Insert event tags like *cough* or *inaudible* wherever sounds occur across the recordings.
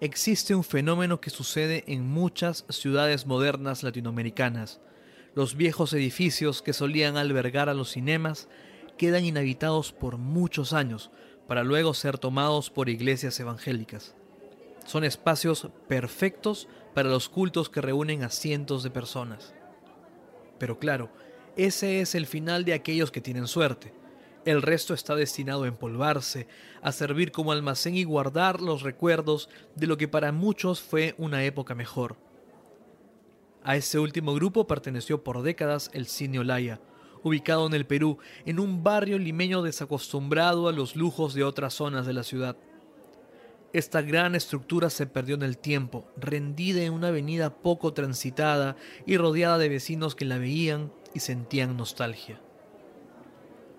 existe un fenómeno que sucede en muchas ciudades modernas latinoamericanas. Los viejos edificios que solían albergar a los cinemas quedan inhabitados por muchos años, para luego ser tomados por iglesias evangélicas. Son espacios perfectos para los cultos que reúnen a cientos de personas. Pero claro, ese es el final de aquellos que tienen suerte. El resto está destinado a empolvarse, a servir como almacén y guardar los recuerdos de lo que para muchos fue una época mejor. A ese último grupo perteneció por décadas el Cine Olaya, ubicado en el Perú, en un barrio limeño desacostumbrado a los lujos de otras zonas de la ciudad. Esta gran estructura se perdió en el tiempo, rendida en una avenida poco transitada y rodeada de vecinos que la veían y sentían nostalgia.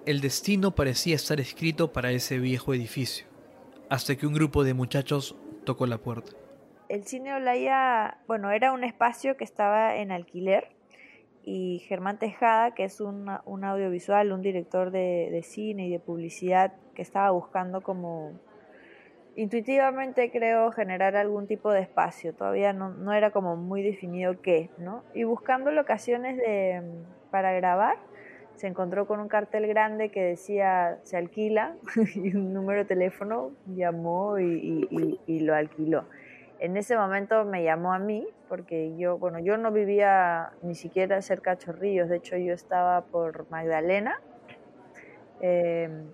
El destino parecía estar escrito para ese viejo edificio, hasta que un grupo de muchachos tocó la puerta. El cine Olaya, bueno, era un espacio que estaba en alquiler y Germán Tejada, que es un, audiovisual, un director de, de, cine y de publicidad que estaba buscando como intuitivamente creo generar algún tipo de espacio, todavía no, no era como muy definido qué, ¿no? Y buscando locaciones de, para grabar, se encontró con un cartel grande que decía se alquila *laughs* y un número de teléfono llamó y, lo alquiló. En ese momento me llamó a mí porque yo, bueno, yo no vivía ni siquiera cerca de Chorrillos, de hecho yo estaba por Magdalena em,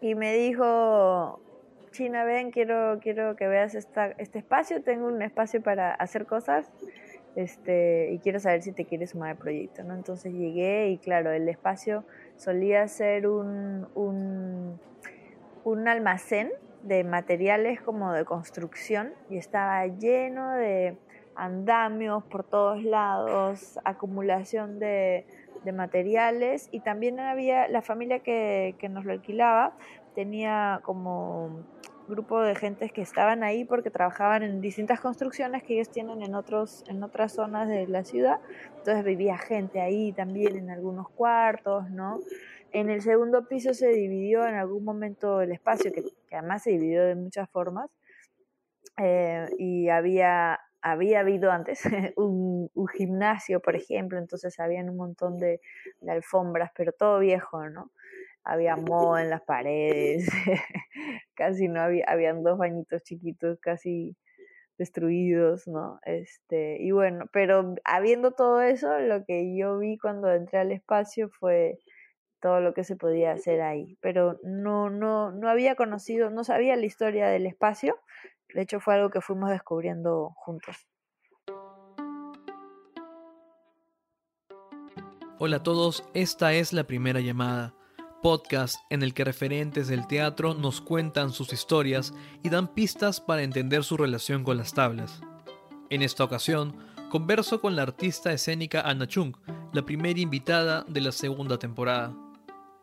y me dijo, China, ven, quiero, quiero que veas esta, este espacio, tengo un espacio para hacer cosas este, y quiero saber si te quieres sumar al proyecto, ¿no? Entonces llegué y claro, el espacio solía ser un, un, un almacén de materiales como de construcción y estaba lleno de andamios por todos lados, acumulación de, de materiales y también había la familia que, que nos lo alquilaba tenía como grupo de gentes que estaban ahí porque trabajaban en distintas construcciones que ellos tienen en otros en otras zonas de la ciudad. Entonces vivía gente ahí también en algunos cuartos no en el segundo piso se dividió en algún momento el espacio que, además se dividió de muchas formas. Eh, y había había habido antes *laughs* un, gimnasio por ejemplo entonces habían un montón de, de alfombras pero todo viejo no había moho en las paredes, *laughs* casi no había, habían dos bañitos chiquitos casi destruidos, ¿no? Este, y bueno, pero habiendo todo eso, lo que yo vi cuando entré al espacio fue todo lo que se podía hacer ahí, pero no, no, no había conocido, no sabía la historia del espacio, de hecho fue algo que fuimos descubriendo juntos. Hola a todos, esta es la primera llamada podcast en el que referentes del teatro nos cuentan sus historias y dan pistas para entender su relación con las tablas. En esta ocasión, converso con la artista escénica Anna Chung, la primera invitada de la segunda temporada.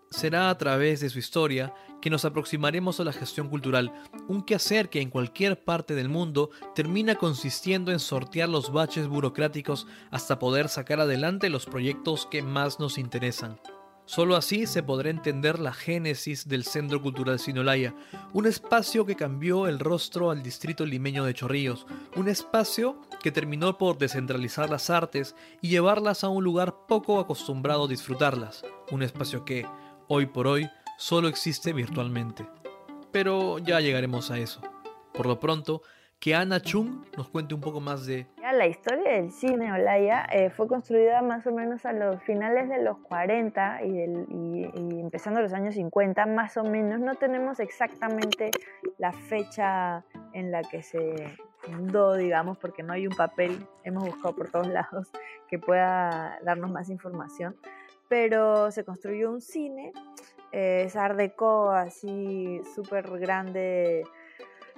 Será a través de su historia que nos aproximaremos a la gestión cultural, un quehacer que en cualquier parte del mundo termina consistiendo en sortear los baches burocráticos hasta poder sacar adelante los proyectos que más nos interesan. Solo así se podrá entender la génesis del Centro Cultural Sinolaya, un espacio que cambió el rostro al distrito limeño de Chorrillos, un espacio que terminó por descentralizar las artes y llevarlas a un lugar poco acostumbrado a disfrutarlas, un espacio que, hoy por hoy, solo existe virtualmente. Pero ya llegaremos a eso. Por lo pronto, que Ana Chung nos cuente un poco más de... La historia del cine Olaya eh, fue construida más o menos a los finales de los 40 y, y, empezando los años 50, más o menos. No tenemos exactamente la fecha en la que se fundó, digamos, porque no hay un papel, hemos buscado por todos lados, *laughs* que pueda darnos más información. Pero se construyó un cine, eh, es Art Deco, así súper grande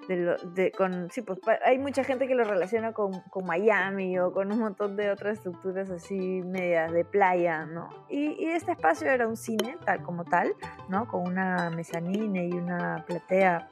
de, con, sí, pues hay mucha gente que lo relaciona con, con, Miami o con un montón de otras estructuras así medias de playa, ¿no? Y, y, este espacio era un cine tal como tal, ¿no? Con una mezanina y una platea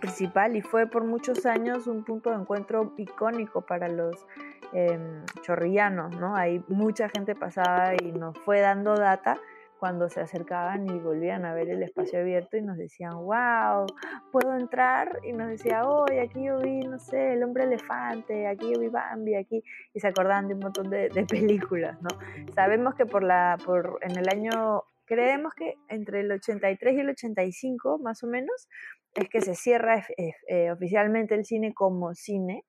principal y fue por muchos años un punto de encuentro icónico para los eh, chorrillanos, ¿no? Hay mucha gente pasada y nos fue dando data cuando se acercaban y volvían a ver el espacio abierto y nos decían, wow, puedo entrar. Y nos decía, hoy aquí yo vi, no sé, el hombre elefante, aquí yo vi Bambi, aquí. Y se acordaban de un montón de, películas, ¿no? Sabemos que por la, por, en el año, creemos que entre el 83 y el 85, más o menos, es que se cierra eh, eh, oficialmente el cine como cine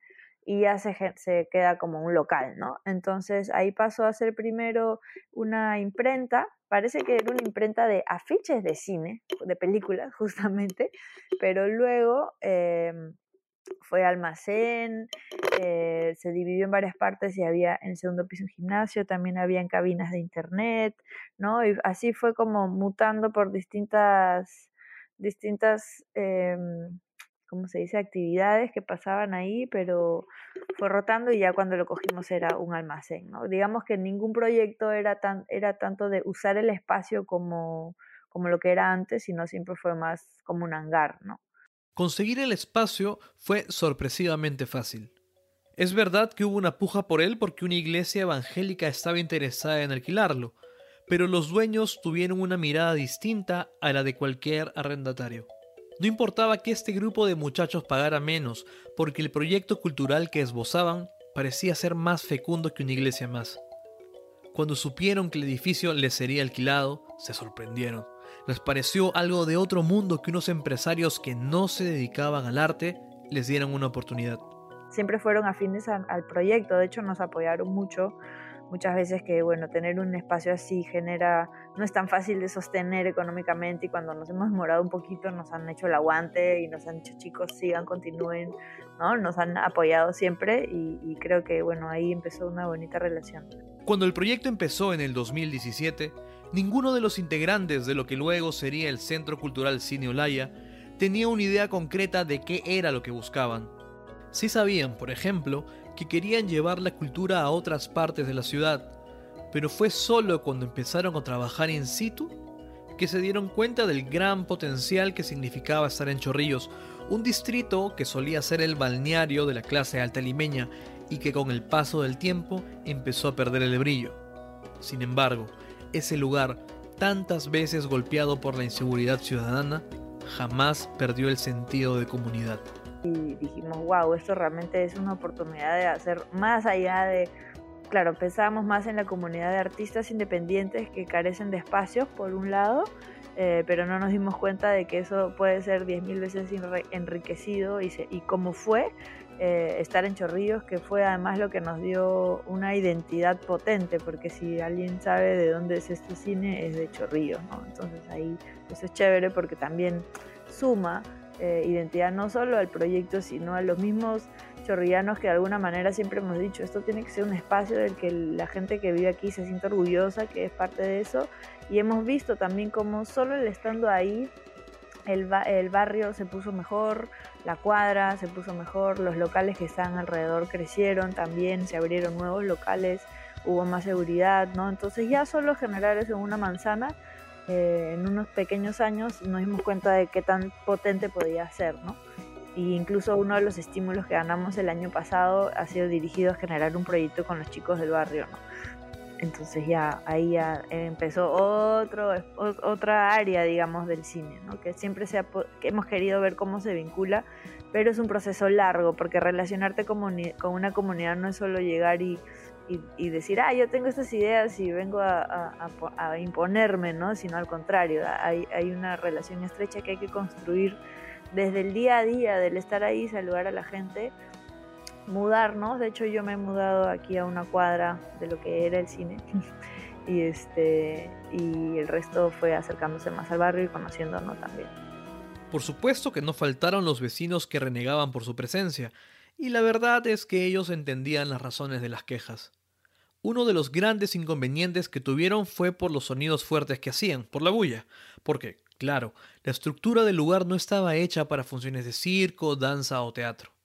y ya se, se, queda como un local, ¿no? Entonces ahí pasó a ser primero una imprenta, parece que era una imprenta de afiches de cine, de películas *laughs* justamente, pero luego em, fue almacén, eh, se dividió en varias partes y había en el segundo piso un gimnasio, también había en cabinas de internet, ¿no? Y así fue como mutando por distintas, distintas... Em, ¿cómo se dice?, actividades que pasaban ahí, pero fue rotando y ya cuando lo cogimos era un almacén, ¿no? Digamos que ningún proyecto era, tan, era tanto de usar el espacio como, como lo que era antes, sino siempre fue más como un hangar, ¿no? Conseguir el espacio fue sorpresivamente fácil. Es verdad que hubo una puja por él porque una iglesia evangélica estaba interesada en alquilarlo, pero los dueños tuvieron una mirada distinta a la de cualquier arrendatario. No importaba que este grupo de muchachos pagara menos, porque el proyecto cultural que esbozaban parecía ser más fecundo que una iglesia más. Cuando supieron que el edificio les sería alquilado, se sorprendieron. Les pareció algo de otro mundo que unos empresarios que no se dedicaban al arte les dieran una oportunidad. Siempre fueron afines al proyecto, de hecho nos apoyaron mucho muchas veces que, bueno, tener un espacio así genera, no es tan fácil de sostener económicamente y cuando nos hemos demorado un poquito nos han hecho el aguante y nos han dicho chicos sigan, continúen, ¿no? Nos han apoyado siempre y, creo que, bueno, ahí empezó una bonita relación. Cuando el proyecto empezó en el 2017, ninguno de los integrantes de lo que luego sería el Centro Cultural Cine Olaya tenía una idea concreta de qué era lo que buscaban. Sí sabían, por ejemplo, que querían llevar la cultura a otras partes de la ciudad, pero fue solo cuando empezaron a trabajar in situ que se dieron cuenta del gran potencial que significaba estar en Chorrillos, un distrito que solía ser el balneario de la clase alta limeña y que con el paso del tiempo empezó a perder el brillo. Sin embargo, ese lugar, tantas veces golpeado por la inseguridad ciudadana, jamás perdió el sentido de comunidad y dijimos, wow, esto realmente es una oportunidad de hacer más allá de, claro, pensábamos más en la comunidad de artistas independientes que carecen de espacios, por un lado, eh, pero no nos dimos cuenta de que eso puede ser 10.000 veces enriquecido y, y como fue eh, estar en Chorrillos, que fue además lo que nos dio una identidad potente, porque si alguien sabe de dónde es este cine, es de Chorrillos, ¿no? Entonces ahí eso es chévere porque también suma eh, identidad no solo al proyecto, sino a los mismos chorrillanos que de alguna manera siempre hemos dicho, esto tiene que ser un espacio del que la gente que vive aquí se siente orgullosa, que es parte de eso, y hemos visto también como solo el estando ahí, el, el barrio se puso mejor, la cuadra se puso mejor, los locales que están alrededor crecieron también, se abrieron nuevos locales, hubo más seguridad, ¿no? Entonces ya solo generar eso en una manzana eh, en unos pequeños años nos dimos cuenta de qué tan potente podía ser, ¿no? Y incluso uno de los estímulos que ganamos el año pasado ha sido dirigido a generar un proyecto con los chicos del barrio, ¿no? Entonces ya ahí ya empezó otro, otra área, digamos, del cine, ¿no? Que siempre se que hemos querido ver cómo se vincula, pero es un proceso largo, porque relacionarte con una comunidad no es solo llegar y y, decir, ah, yo tengo estas ideas y vengo a, imponerme, ¿no? Sino al contrario, hay, hay, una relación estrecha que hay que construir desde el día a día, del estar ahí, saludar a la gente, mudarnos. De hecho, yo me he mudado aquí a una cuadra de lo que era el cine. *laughs* y, este, y el resto fue acercándose más al barrio y conociéndonos también. Por supuesto que no faltaron los vecinos que renegaban por su presencia, y la verdad es que ellos entendían las razones de las quejas. Uno de los grandes inconvenientes que tuvieron fue por los sonidos fuertes que hacían, por la bulla, porque, claro, la estructura del lugar no estaba hecha para funciones de circo, danza o teatro.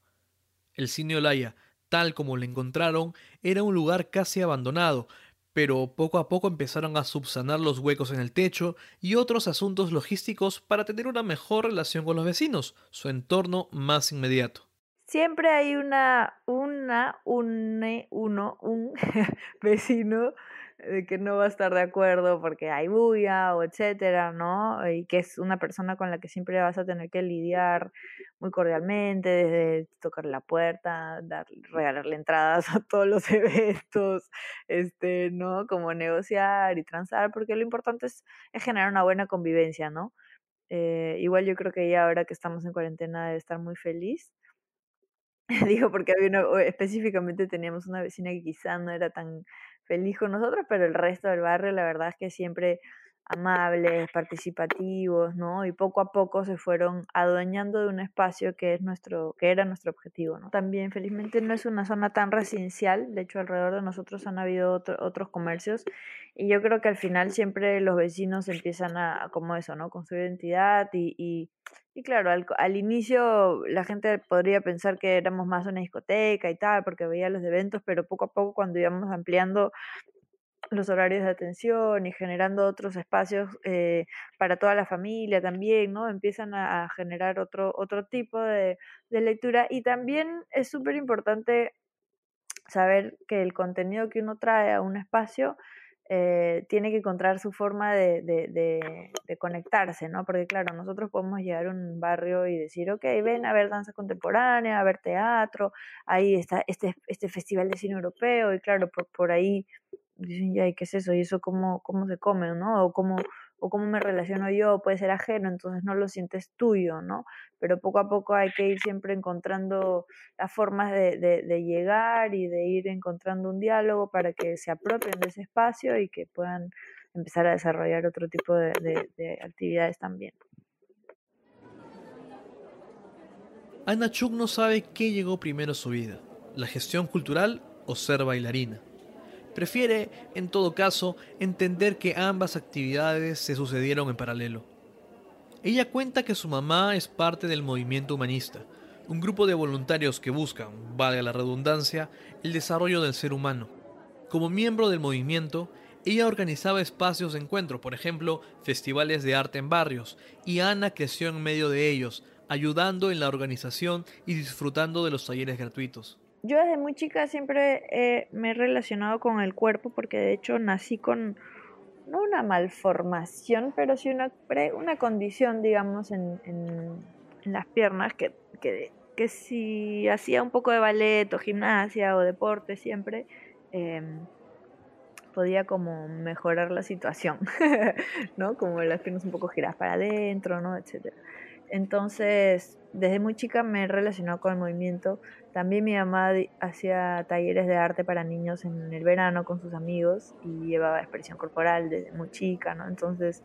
El cine Olaya, tal como lo encontraron, era un lugar casi abandonado, pero poco a poco empezaron a subsanar los huecos en el techo y otros asuntos logísticos para tener una mejor relación con los vecinos, su entorno más inmediato. Siempre hay una, una, un, uno, un *laughs* vecino de que no va a estar de acuerdo porque hay bulla o etcétera, ¿no? Y que es una persona con la que siempre vas a tener que lidiar muy cordialmente, desde tocar la puerta, dar, regalarle entradas a todos los *laughs* eventos, este, ¿no? Como negociar y transar, porque lo importante es, es generar una buena convivencia, ¿no? Eh, igual yo creo que ya ahora que estamos en cuarentena debe estar muy feliz. *laughs* Digo, porque había una, específicamente teníamos una vecina que quizá no era tan feliz con nosotros, pero el resto del barrio la verdad es que siempre amables, participativos, ¿no? Y poco a poco se fueron adueñando de un espacio que es nuestro, que era nuestro objetivo, ¿no? También, felizmente, no es una zona tan residencial, de hecho, alrededor de nosotros han habido otros comercios, y yo creo que al final siempre los vecinos empiezan a, como eso, ¿no? Construir identidad y, y, y claro, al, al, inicio la gente podría pensar que éramos más una discoteca y tal, porque veía los eventos, pero poco a poco cuando íbamos ampliando los horarios de atención y generando otros espacios eh, para toda la familia también, ¿no? Empiezan a, generar otro, otro tipo de, de lectura y también es súper importante saber que el contenido que uno trae a un espacio eh, tiene que encontrar su forma de, de, de, conectarse, ¿no? Porque claro, nosotros podemos llegar a un barrio y decir, ok, ven a ver danza contemporánea, a ver teatro, ahí está este, este festival de cine europeo y claro, por, por ahí dicen, ya, ¿y qué es eso? ¿Y eso cómo, cómo se come, no? O cómo, o cómo me relaciono yo, puede ser ajeno, entonces no lo sientes tuyo, ¿no? Pero poco a poco hay que ir siempre encontrando las formas de, de, llegar y de ir encontrando un diálogo para que se apropien de ese espacio y que puedan empezar a desarrollar otro tipo de, de actividades también. Ana Chuk no sabe qué llegó primero a su vida, la gestión cultural o ser bailarina. Prefiere, en todo caso, entender que ambas actividades se sucedieron en paralelo. Ella cuenta que su mamá es parte del movimiento humanista, un grupo de voluntarios que buscan, valga la redundancia, el desarrollo del ser humano. Como miembro del movimiento, ella organizaba espacios de encuentro, por ejemplo, festivales de arte en barrios, y Ana creció en medio de ellos, ayudando en la organización y disfrutando de los talleres gratuitos yo desde muy chica siempre me he relacionado con el cuerpo porque de hecho nací con, no una malformación, pero sí una, una condición, digamos, en, en, las piernas que, que, que, si hacía un poco de ballet o gimnasia o deporte siempre, em, podía como mejorar la situación, *laughs* ¿no? Como las piernas un poco giradas para adentro, ¿no? Etcétera. Entonces, desde muy chica me he relacionado con el movimiento. También mi mamá hacía talleres de arte para niños en el verano con sus amigos y llevaba expresión corporal desde muy chica, ¿no? Entonces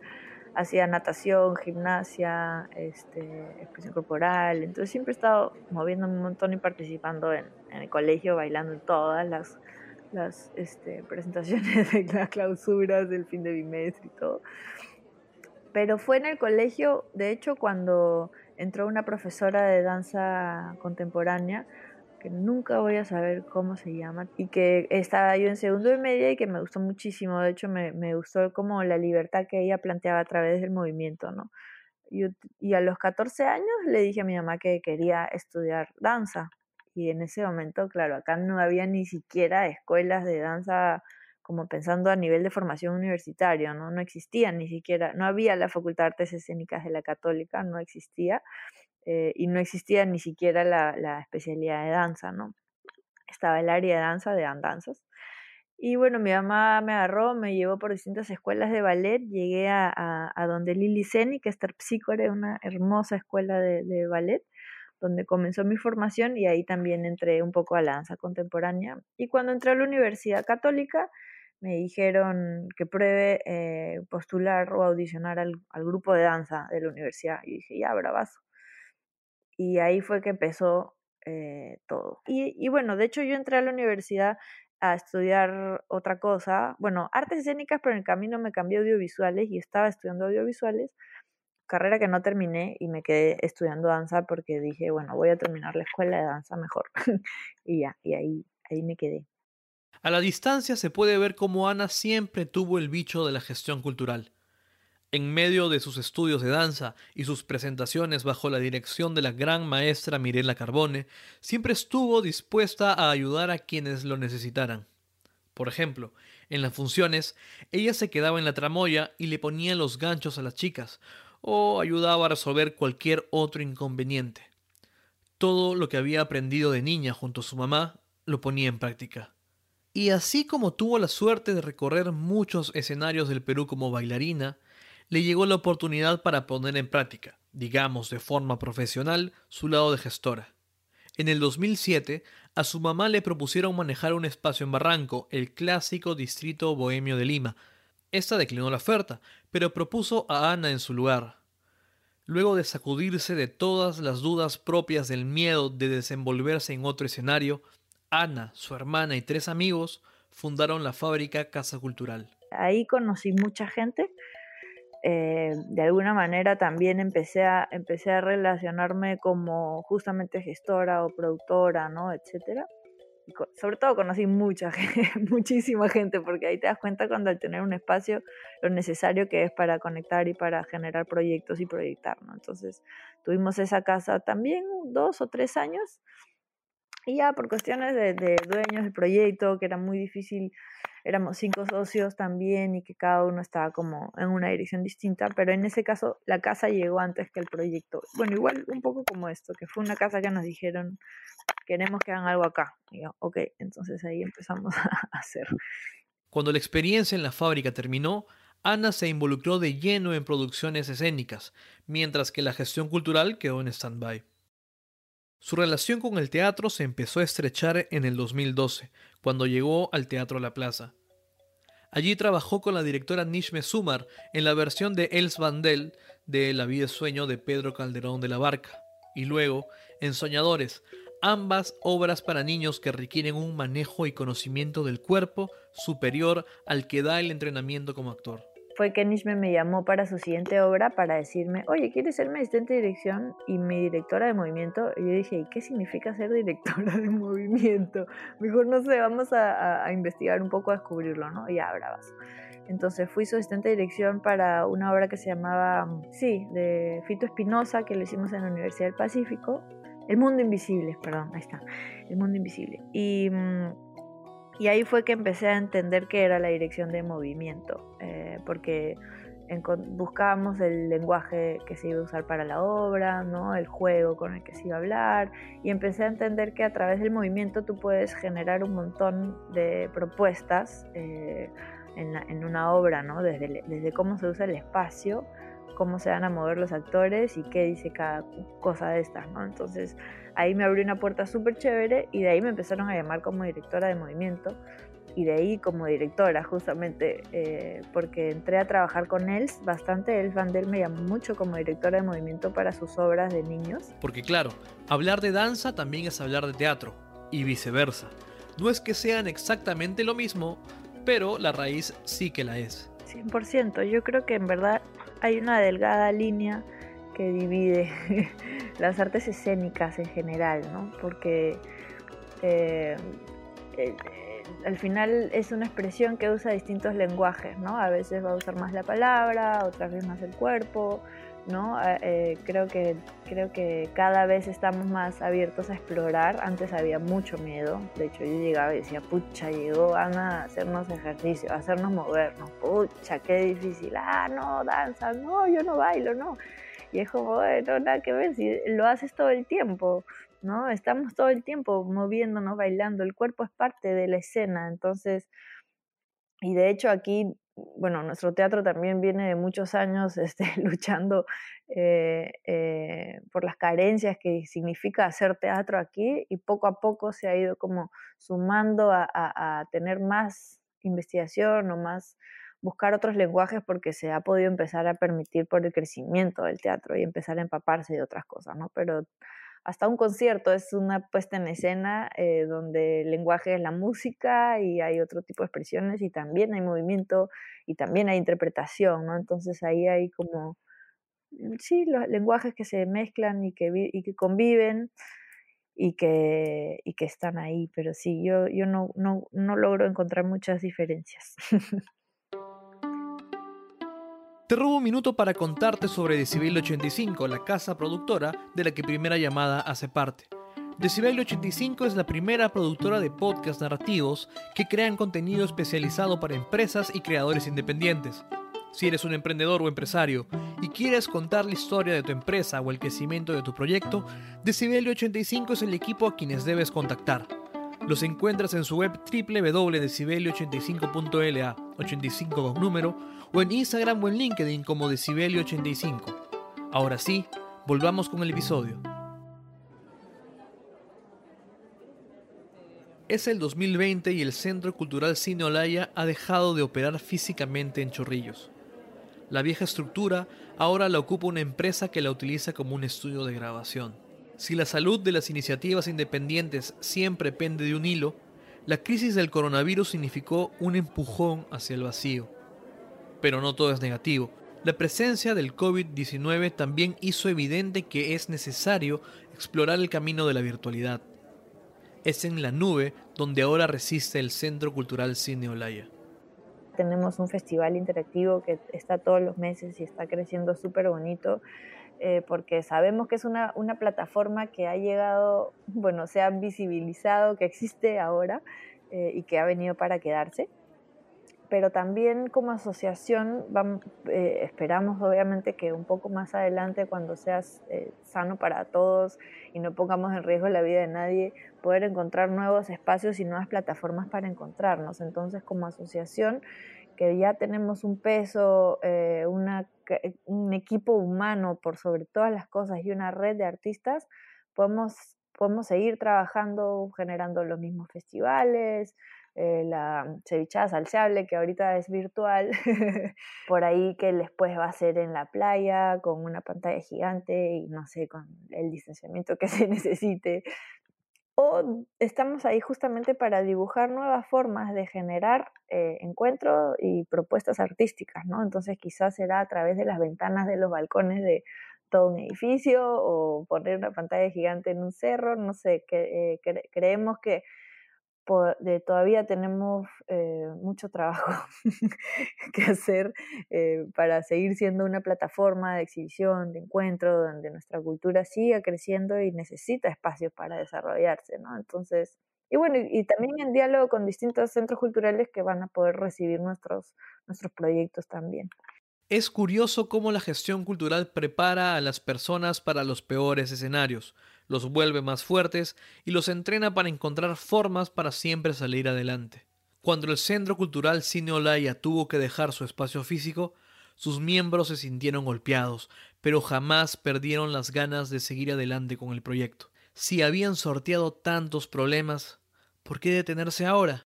hacía natación, gimnasia, este, expresión corporal. Entonces siempre he estado moviéndome un montón y participando en, el colegio, bailando en todas las, las este, presentaciones *laughs* de las clausuras del fin de bimestre y todo. Pero fue en el colegio, de hecho, cuando entró una profesora de danza contemporánea, que nunca voy a saber cómo se llama, y que estaba yo en segundo y media y que me gustó muchísimo. De hecho, me, me gustó como la libertad que ella planteaba a través del movimiento, ¿no? y a los 14 años le dije a mi mamá que quería estudiar danza. Y en ese momento, claro, acá no había ni siquiera escuelas de danza como pensando a nivel de formación universitaria, ¿no? No existía ni siquiera, no había la Facultad de Artes Escénicas de la Católica, no existía, eh, y no existía ni siquiera la, la, especialidad de danza, ¿no? Estaba el área de danza de andanzas. Y bueno, mi mamá me agarró, me llevó por distintas escuelas de ballet, llegué a, a, donde Lili Seni, que es Terpsícore, una hermosa escuela de, de ballet, donde comenzó mi formación y ahí también entré un poco a la danza contemporánea. Y cuando entré a la Universidad Católica, me dijeron que pruebe eh, postular o audicionar al, al, grupo de danza de la universidad. Y dije, ya, bravazo. Y ahí fue que empezó eh, todo. Y, y, bueno, de hecho yo entré a la universidad a estudiar otra cosa, bueno, artes escénicas, pero en el camino me cambié audiovisuales y estaba estudiando audiovisuales, carrera que no terminé y me quedé estudiando danza porque dije, bueno, voy a terminar la escuela de danza mejor. *laughs* y ya, y ahí, ahí me quedé. A la distancia se puede ver cómo Ana siempre tuvo el bicho de la gestión cultural. En medio de sus estudios de danza y sus presentaciones bajo la dirección de la gran maestra Mirela Carbone, siempre estuvo dispuesta a ayudar a quienes lo necesitaran. Por ejemplo, En las funciones, ella se quedaba en la tramoya y le ponía los ganchos a las chicas, o ayudaba a resolver cualquier otro inconveniente. Todo lo que había aprendido de niña junto a su mamá lo ponía en práctica. Y así como tuvo la suerte de recorrer muchos escenarios del Perú como bailarina, le llegó la oportunidad para poner en práctica, digamos de forma profesional, su lado de gestora. En el 2007, a su mamá le propusieron manejar un espacio en Barranco, el clásico distrito bohemio de Lima. Esta declinó la oferta, pero propuso a Ana en su lugar. Luego de sacudirse de todas las dudas propias del miedo de desenvolverse en otro escenario, Ana, su hermana y tres amigos fundaron la fábrica Casa Cultural. Ahí conocí mucha gente. Eh, de alguna manera también empecé a, empecé a relacionarme como justamente gestora o productora, ¿no? Etcétera. Y sobre todo conocí mucha *laughs* gente, muchísima gente, porque ahí te das cuenta cuando al tener un espacio lo necesario que es para conectar y para generar proyectos y proyectar, ¿no? Entonces tuvimos esa casa también dos o tres años y ya por cuestiones de, dueños del proyecto, que era muy difícil, éramos cinco socios también y que cada uno estaba como en una dirección distinta, pero en ese caso la casa llegó antes que el proyecto. Bueno, igual un poco como esto, que fue una casa que nos dijeron, queremos que hagan algo acá. Y yo, ok, entonces ahí empezamos *laughs* a hacer. Cuando la experiencia en la fábrica terminó, Ana se involucró de lleno en producciones escénicas, mientras que la gestión cultural quedó en stand-by. Su relación con el teatro se empezó a estrechar en el 2012, cuando llegó al Teatro La Plaza. Allí trabajó con la directora Nishme Sumar en la versión de Els Vandel de La vida es sueño de Pedro Calderón de la Barca, y luego en Soñadores, ambas obras para niños que requieren un manejo y conocimiento del cuerpo superior al que da el entrenamiento como actor fue que Nishme me llamó para su siguiente obra para decirme, oye, ¿quieres ser mi asistente de dirección y mi directora de movimiento? Y yo dije, ¿y qué significa ser directora de movimiento? Mejor no sé, vamos a, investigar un poco, a descubrirlo, ¿no? Y ya, bravas. Entonces fui su asistente de dirección para una obra que se llamaba, sí, de Fito Espinosa, que lo hicimos en la Universidad del Pacífico. El Mundo Invisible, perdón, ahí está. El Mundo Invisible. Y mm, y ahí fue que empecé a entender qué era la dirección de movimiento, eh, porque buscábamos el lenguaje que se iba a usar para la obra, ¿no? el juego con el que se iba a hablar, y empecé a entender que a través del movimiento tú puedes generar un montón de propuestas eh, en, en, una obra, ¿no? desde, desde cómo se usa el espacio, cómo se van a mover los actores y qué dice cada cosa de estas. ¿no? Entonces, ahí me abrió una puerta súper chévere y de ahí me empezaron a llamar como directora de movimiento y de ahí como directora justamente eh, porque entré a trabajar con Els bastante, Els Vandel me llamó mucho como directora de movimiento para sus obras de niños. Porque claro, hablar de danza también es hablar de teatro y viceversa. No es que sean exactamente lo mismo, pero la raíz sí que la es. 100%, yo creo que en verdad hay una delgada línea que divide *laughs* las artes escénicas en general, ¿no? Porque eh, eh, al final es una expresión que usa distintos lenguajes, ¿no? A veces va a usar más la palabra, otras veces más el cuerpo, ¿no? Eh, creo, que, creo que cada vez estamos más abiertos a explorar. Antes había mucho miedo. De hecho, yo llegaba y decía, pucha, llegó Ana a hacernos ejercicio, a hacernos movernos. Pucha, qué difícil. Ah, no, danza, no, yo no bailo, no. Y es como, bueno, nada que ver, si lo haces todo el tiempo, ¿no? Estamos todo el tiempo moviéndonos, bailando, el cuerpo es parte de la escena, entonces, y de hecho aquí, bueno, nuestro teatro también viene de muchos años este, *laughs* luchando eh, eh, por las carencias que significa hacer teatro aquí y poco a poco se ha ido como sumando a, a tener más investigación o más buscar otros lenguajes porque se ha podido empezar a permitir por el crecimiento del teatro y empezar a empaparse de otras cosas, ¿no? Pero hasta un concierto es una puesta en escena eh, donde el lenguaje es la música y hay otro tipo de expresiones y también hay movimiento y también hay interpretación, ¿no? Entonces ahí hay como, mm, sí, los lenguajes que se mezclan y que, y que conviven y que, y que están ahí, pero sí, yo, yo no, no, no logro encontrar muchas diferencias. *laughs* Te robo un minuto para contarte sobre Decibel 85, la casa productora de la que Primera Llamada hace parte. Decibelio 85 es la primera productora de podcast narrativos que crean contenido especializado para empresas y creadores independientes. Si eres un emprendedor o empresario y quieres contar la historia de tu empresa o el crecimiento de tu proyecto, Decibelio 85 es el equipo a quienes debes contactar. Los encuentras en su web www.decibelio85.la, 85 con número, o en Instagram o en LinkedIn como Decibelio85. Ahora sí, volvamos con el episodio. Es el 2020 y el Centro Cultural Cine Olaya ha dejado de operar físicamente en Chorrillos. La vieja estructura ahora la ocupa una empresa que la utiliza como un estudio de grabación. Si la salud de las iniciativas independientes siempre pende de un hilo, la crisis del coronavirus significó un empujón hacia el vacío. Pero no todo es negativo. La presencia del COVID-19 también hizo evidente que es necesario explorar el camino de la virtualidad. Es en la nube donde ahora resiste el Centro Cultural Cine Olaya tenemos un festival interactivo que está todos los meses y está creciendo súper bonito, eh, porque sabemos que es una, una, plataforma que ha llegado, bueno, se ha visibilizado, que existe ahora eh, y que ha venido para quedarse. Pero también como asociación eh, esperamos obviamente que un poco más adelante, cuando seas sano para todos y no pongamos en riesgo la vida de nadie, poder encontrar nuevos espacios y nuevas plataformas para encontrarnos. Entonces, como asociación, que ya tenemos un peso, eh, un equipo humano por sobre todas las cosas y una red de artistas, podemos, podemos seguir trabajando, generando los mismos festivales, eh, la cevichada salseable, que ahorita es virtual, *laughs* por ahí que después va a ser en la playa, con una pantalla gigante y no sé, con el distanciamiento que *laughs* se necesite o estamos ahí justamente para dibujar nuevas formas de generar eh, encuentros y propuestas artísticas, ¿no? Entonces quizás será a través de las ventanas de los balcones de todo un edificio o poner una pantalla gigante en un cerro, no sé, que, eh, creemos que de, todavía tenemos eh, mucho trabajo *laughs* que hacer eh, para seguir siendo una plataforma de exhibición, de encuentro, donde nuestra cultura siga creciendo y necesita espacios para desarrollarse, ¿no? Entonces, y bueno, y, también en diálogo con distintos centros culturales que van a poder recibir nuestros, nuestros proyectos también. Es curioso cómo la gestión cultural prepara a las personas para los peores escenarios los vuelve más fuertes y los entrena para encontrar formas para siempre salir adelante. Cuando el Centro Cultural Cine Olaya tuvo que dejar su espacio físico, sus miembros se sintieron golpeados, pero jamás perdieron las ganas de seguir adelante con el proyecto. Si habían sorteado tantos problemas, ¿por qué detenerse ahora?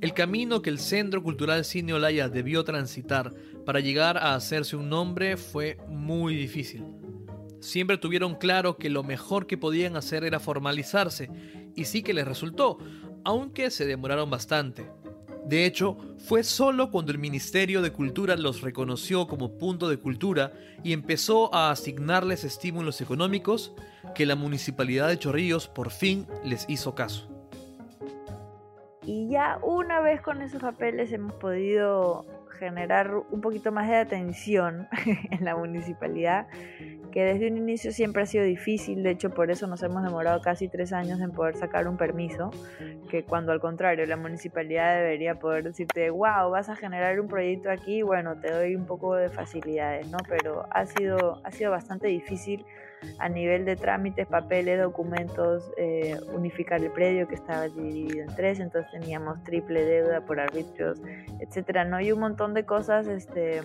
El camino que el Centro Cultural Cine Olaya debió transitar para llegar a hacerse un nombre fue muy difícil. Siempre tuvieron claro que lo mejor que podían hacer era formalizarse, y sí que les resultó, aunque se demoraron bastante. De hecho, fue solo cuando el Ministerio de Cultura los reconoció como punto de cultura y empezó a asignarles estímulos económicos que la Municipalidad de Chorrillos por fin les hizo caso. Y ya una vez con esos papeles hemos podido generar un poquito más de atención *laughs* en la municipalidad, que desde un inicio siempre ha sido difícil, de hecho por eso nos hemos demorado casi tres años en poder sacar un permiso, que cuando al contrario la municipalidad debería poder decirte, wow, vas a generar un proyecto aquí, bueno, te doy un poco de facilidades, ¿no? Pero ha sido, ha sido bastante difícil a nivel de trámites, papeles, documentos, eh, unificar el predio que estaba dividido en tres, entonces teníamos triple deuda por arbitrios, etcétera, ¿no? Y un montón de cosas este,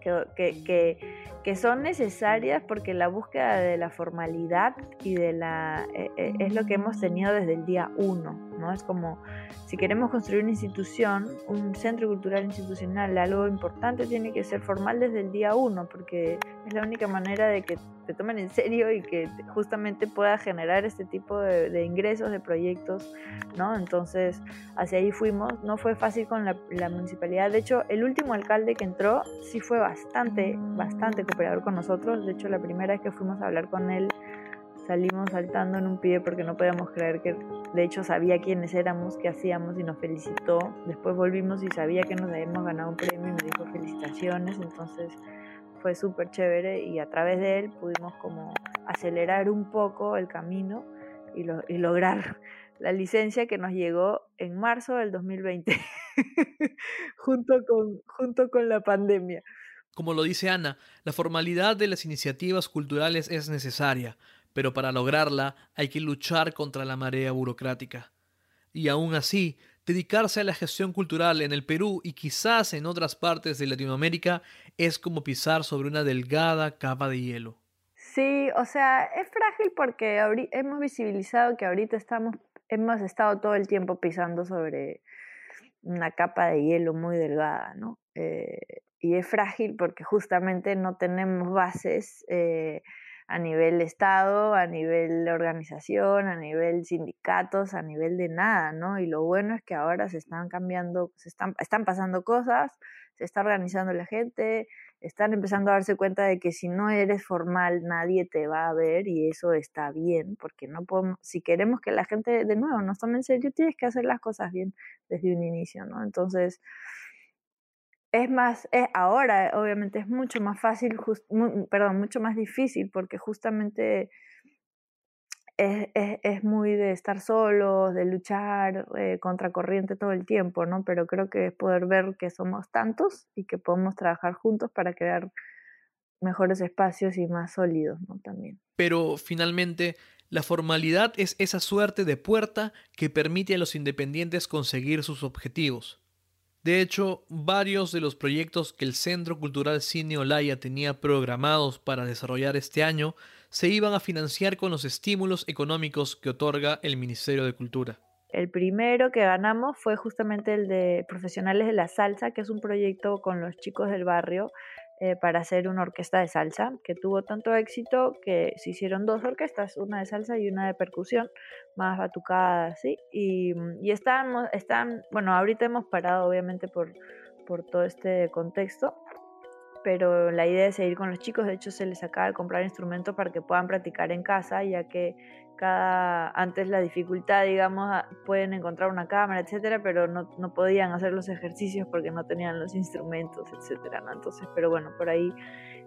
que, que, que, son necesarias porque la búsqueda de la formalidad y de la eh, eh, es lo que hemos tenido desde el día uno, ¿no? Es como si queremos construir una institución, un centro cultural institucional, algo importante tiene que ser formal desde el día uno, porque es la única manera de que te tomen en serio y que justamente pueda generar este tipo de, ingresos, de proyectos, ¿no? Entonces, hacia ahí fuimos. No fue fácil con la, la, municipalidad. De hecho, el último alcalde que entró sí fue bastante, bastante cooperador con nosotros. De hecho, la primera vez que fuimos a hablar con él, salimos saltando en un pie porque no podíamos creer que, de hecho, sabía quiénes éramos, qué hacíamos y nos felicitó. Después volvimos y sabía que nos habíamos ganado un premio y nos dijo felicitaciones. Entonces, fue súper chévere y a través de él pudimos como acelerar un poco el camino y, lograr la licencia que nos llegó en marzo del 2020, *laughs* junto, con, junto con la pandemia. Como lo dice Ana, la formalidad de las iniciativas culturales es necesaria, pero para lograrla hay que luchar contra la marea burocrática. Y aún así, dedicarse a la gestión cultural en el Perú y quizás en otras partes de Latinoamérica es como pisar sobre una delgada capa de hielo. Sí, o sea, es frágil porque hemos visibilizado que ahorita estamos, hemos estado todo el tiempo pisando sobre una capa de hielo muy delgada, ¿no? Eh, y es frágil porque justamente no tenemos bases eh, a nivel Estado, a nivel organización, a nivel sindicatos, a nivel de nada, ¿no? Y lo bueno es que ahora se están cambiando, se están, pasando cosas, se está organizando la gente, están empezando a darse cuenta de que si no eres formal nadie te va a ver y eso está bien, porque no podemos, si queremos que la gente de nuevo nos tome en serio, tienes que hacer las cosas bien desde un inicio, ¿no? Entonces, es más, es ahora obviamente es mucho más fácil, perdón, mucho más difícil porque justamente es, es, muy de estar solos, de luchar eh, contra corriente todo el tiempo, ¿no? Pero creo que es poder ver que somos tantos y que podemos trabajar juntos para crear mejores espacios y más sólidos, ¿no? También. Pero finalmente, la formalidad es esa suerte de puerta que permite a los independientes conseguir sus objetivos. De hecho, varios de los proyectos que el Centro Cultural Cine Olaya tenía programados para desarrollar este año se iban a financiar con los estímulos económicos que otorga el Ministerio de Cultura. El primero que ganamos fue justamente el de Profesionales de la Salsa, que es un proyecto con los chicos del barrio eh, para hacer una orquesta de salsa, que tuvo tanto éxito que se hicieron dos orquestas, una de salsa y una de percusión, más batucadas, ¿sí? Y, y están, están, bueno, ahorita hemos parado obviamente por, por todo este contexto, pero la idea es seguir con los chicos, de hecho se les acaba de comprar instrumentos para que puedan practicar en casa, ya que antes la dificultad, digamos, pueden encontrar una cámara, etcétera, pero no, no, podían hacer los ejercicios porque no tenían los instrumentos, etcétera. Entonces, pero bueno, por ahí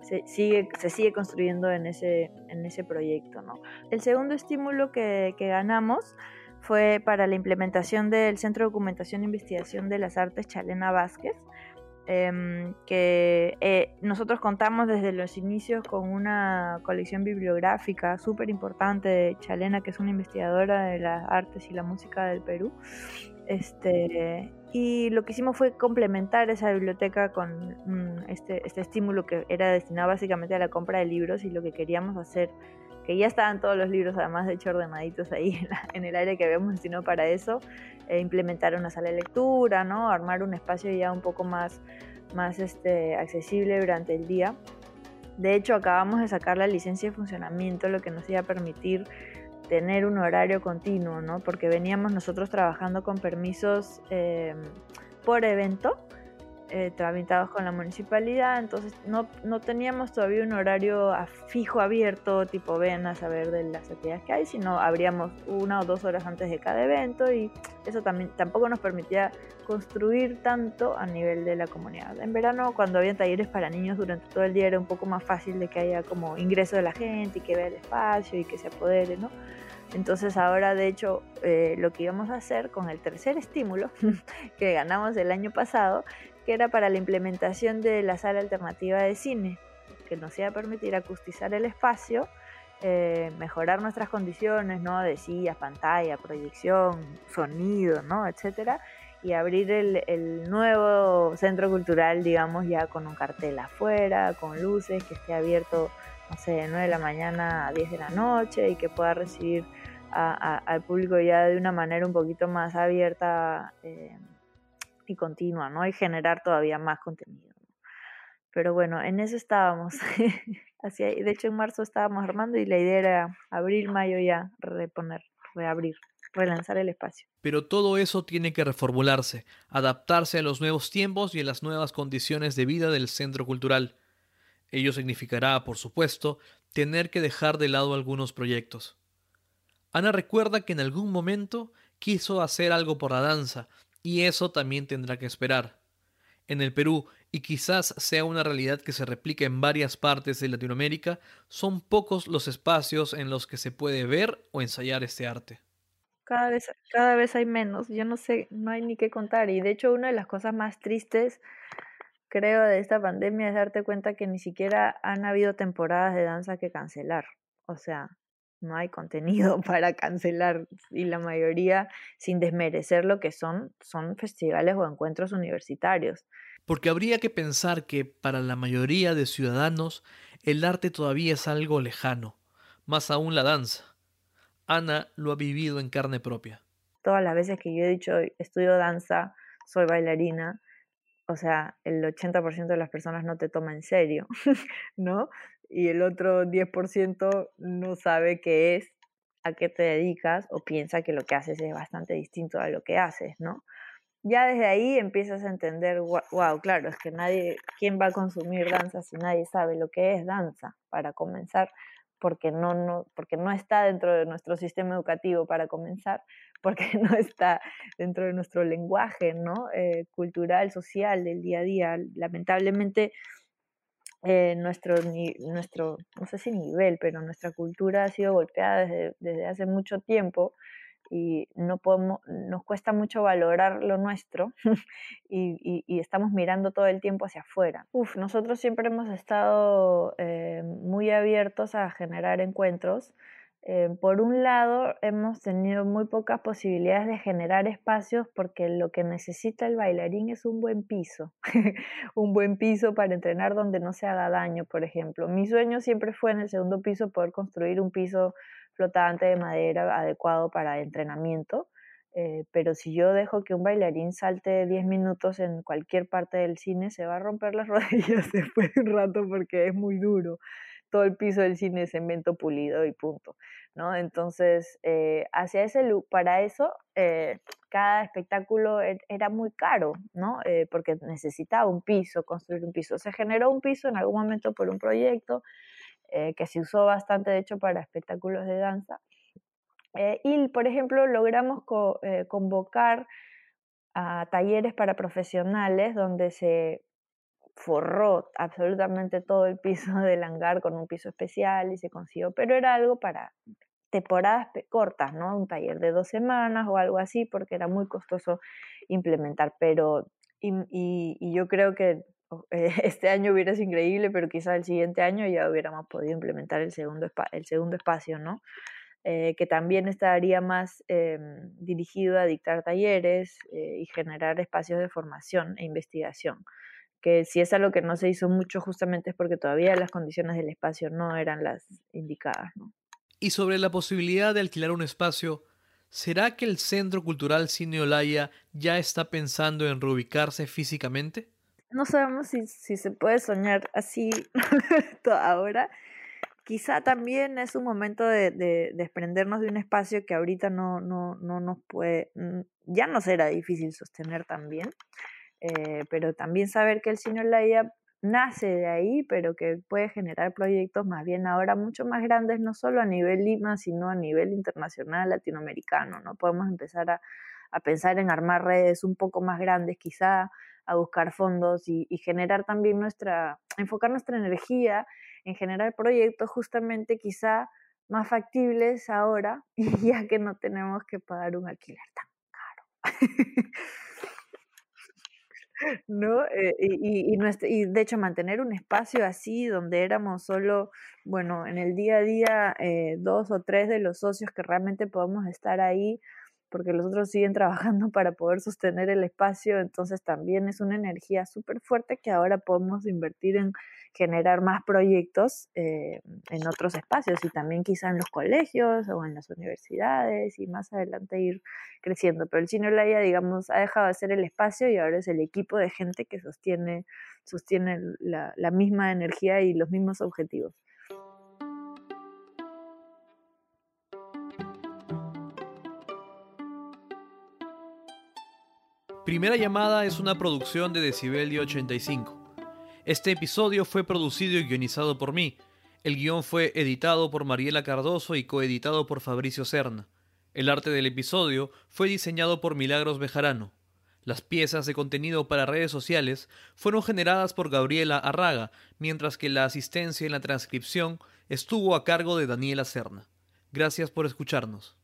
se sigue, se sigue construyendo en ese, en ese proyecto, ¿no? El segundo estímulo que, que ganamos fue para la implementación del Centro de Documentación e Investigación de las Artes Chalena Vázquez, Em, que eh, nosotros contamos desde los inicios con una colección bibliográfica súper importante de Chalena, que es una investigadora de las artes y la música del Perú. Este, y lo que hicimos fue complementar esa biblioteca con mm, este, este estímulo que era destinado básicamente a la compra de libros y lo que queríamos hacer que ya estaban todos los libros, además de hecho ordenaditos ahí *laughs* en, el área que habíamos destinado para eso, e implementar una sala de lectura, ¿no? armar un espacio ya un poco más, más este, accesible durante el día. De hecho, acabamos de sacar la licencia de funcionamiento, lo que nos iba a permitir tener un horario continuo, ¿no? porque veníamos nosotros trabajando con permisos eh, por evento eh, tramitados con la municipalidad, entonces no, no, teníamos todavía un horario fijo abierto, tipo ven a saber de las actividades que hay, sino abríamos una o dos horas antes de cada evento y eso también tampoco nos permitía construir tanto a nivel de la comunidad. En verano, cuando había talleres para niños durante todo el día, era un poco más fácil de que haya como ingreso de la gente y que vea el espacio y que se apodere, ¿no? Entonces ahora de hecho eh, lo que íbamos a hacer con el tercer estímulo *laughs* que ganamos el año pasado que era para la implementación de la sala alternativa de cine, que nos iba a permitir acustizar el espacio, eh, mejorar nuestras condiciones, ¿no? De sillas, pantalla, proyección, sonido, ¿no? Etcétera, y abrir el, el, nuevo centro cultural, digamos, ya con un cartel afuera, con luces, que esté abierto, no sé, de 9 de la mañana a 10 de la noche y que pueda recibir al público ya de una manera un poquito más abierta. Eh, y continua, ¿no? Y generar todavía más contenido. Pero bueno, en eso estábamos. *laughs* Hacia, de hecho, en marzo estábamos armando y la idea era abril, mayo ya reponer, reabrir, relanzar el espacio. Pero todo eso tiene que reformularse, adaptarse a los nuevos tiempos y a las nuevas condiciones de vida del centro cultural. Ello significará, por supuesto, tener que dejar de lado algunos proyectos. Ana recuerda que en algún momento quiso hacer algo por la danza, y eso también tendrá que esperar. En el Perú, y quizás sea una realidad que se replica en varias partes de Latinoamérica, son pocos los espacios en los que se puede ver o ensayar este arte. Cada vez, cada vez hay menos, yo no sé, no hay ni qué contar. Y de hecho una de las cosas más tristes, creo, de esta pandemia es darte cuenta que ni siquiera han habido temporadas de danza que cancelar. O sea, no hay contenido *laughs* para cancelar y la mayoría, sin desmerecer lo que son, son festivales o encuentros universitarios. Porque habría que pensar que para la mayoría de ciudadanos el arte todavía es algo lejano, más aún la danza. Ana lo ha vivido en carne propia. Todas las veces que yo he dicho estudio danza, soy bailarina, o sea, el 80% de las personas no te toma en serio, *laughs* ¿no? Y el otro 10% no sabe qué es, a qué te dedicas o piensa que lo que haces es bastante distinto a lo que haces, ¿no? Ya desde ahí empiezas a entender, wow, claro, es que nadie, ¿quién va a consumir danza si nadie sabe lo que es danza? Para comenzar, porque no, no, porque no está dentro de nuestro sistema educativo para comenzar, *laughs* porque no está dentro de nuestro lenguaje, ¿no? Eh, cultural, social, del día a día. Lamentablemente, eh, nuestro, nuestro, no sé si nivel, pero nuestra cultura ha sido golpeada desde, desde hace mucho tiempo y no podemos, nos cuesta mucho valorar lo nuestro *laughs* y, y, estamos mirando todo el tiempo hacia afuera. Uf, nosotros siempre hemos estado eh, muy abiertos a generar encuentros eh, por un lado, hemos tenido muy pocas posibilidades de generar espacios porque lo que necesita el bailarín es un buen piso, *laughs* un buen piso para entrenar donde no se haga daño, por ejemplo. Mi sueño siempre fue en el segundo piso poder construir un piso flotante de madera adecuado para entrenamiento, eh, pero si yo dejo que un bailarín salte 10 minutos en cualquier parte del cine, se va a romper las *laughs* rodillas después de un rato porque es muy duro todo el piso del cine es cemento pulido y punto, ¿no? Entonces, eh, hacia ese para eso, eh, cada espectáculo e, era muy caro, ¿no? Eh, porque necesitaba un piso, construir un piso. Se generó un piso en algún momento por un proyecto que se usó bastante, de hecho, para espectáculos de danza. y, por ejemplo, logramos convocar a talleres para profesionales donde se forró absolutamente todo el piso *laughs* del hangar con un piso especial y se consiguió, pero era algo para temporadas cortas, ¿no? Un taller de dos semanas o algo así, porque era muy costoso implementar, pero y, yo creo que *laughs* este año hubiera sido increíble, pero quizás el siguiente año ya hubiéramos podido implementar el segundo, el segundo espacio, ¿no? Eh, que también estaría más em, dirigido a dictar talleres eh, y generar espacios de formación e investigación que si es algo que no se hizo mucho justamente es porque todavía las condiciones del espacio no eran las indicadas. Y sobre la posibilidad de alquilar un espacio, ¿será que el Centro Cultural Cine Olaya ya está pensando en reubicarse físicamente? No sabemos si, se puede soñar así *laughs* ahora. Quizá también es un momento de, desprendernos de un espacio que ahorita no, no, no nos puede, ya no será difícil sostener también. Eh, pero también saber que el cine Olaya nace de ahí, pero que puede generar proyectos más bien ahora mucho más grandes, no solo a nivel Lima, sino a nivel internacional latinoamericano, ¿no? Podemos empezar a, pensar en armar redes un poco más grandes, quizá a buscar fondos y, y, generar también nuestra, enfocar nuestra energía en generar proyectos justamente quizá más factibles ahora, *laughs* ya que no tenemos que pagar un alquiler tan caro. *laughs* ¿no? Eh, y, y, y, de hecho mantener un espacio así donde éramos solo, bueno, en el día a día eh, dos o tres de los socios que realmente podemos estar ahí porque los otros siguen trabajando *laughs* para poder sostener el espacio, entonces también es una energía súper fuerte que ahora podemos invertir en generar más proyectos eh, en otros espacios y también quizá en los colegios o en las universidades y más adelante ir creciendo. Pero el Cine Olaya, digamos, ha dejado de ser el espacio y ahora es el equipo de gente que sostiene, sostiene la, la misma energía y los mismos objetivos. Primera llamada es una producción de Decibelio 85. Este episodio fue producido y guionizado por mí. El guion fue editado por Mariela Cardoso y coeditado por Fabricio Serna. El arte del episodio fue diseñado por Milagros Bejarano. Las piezas de contenido para redes sociales fueron generadas por Gabriela Arraga, mientras que la asistencia en la transcripción estuvo a cargo de Daniela Serna. Gracias por escucharnos.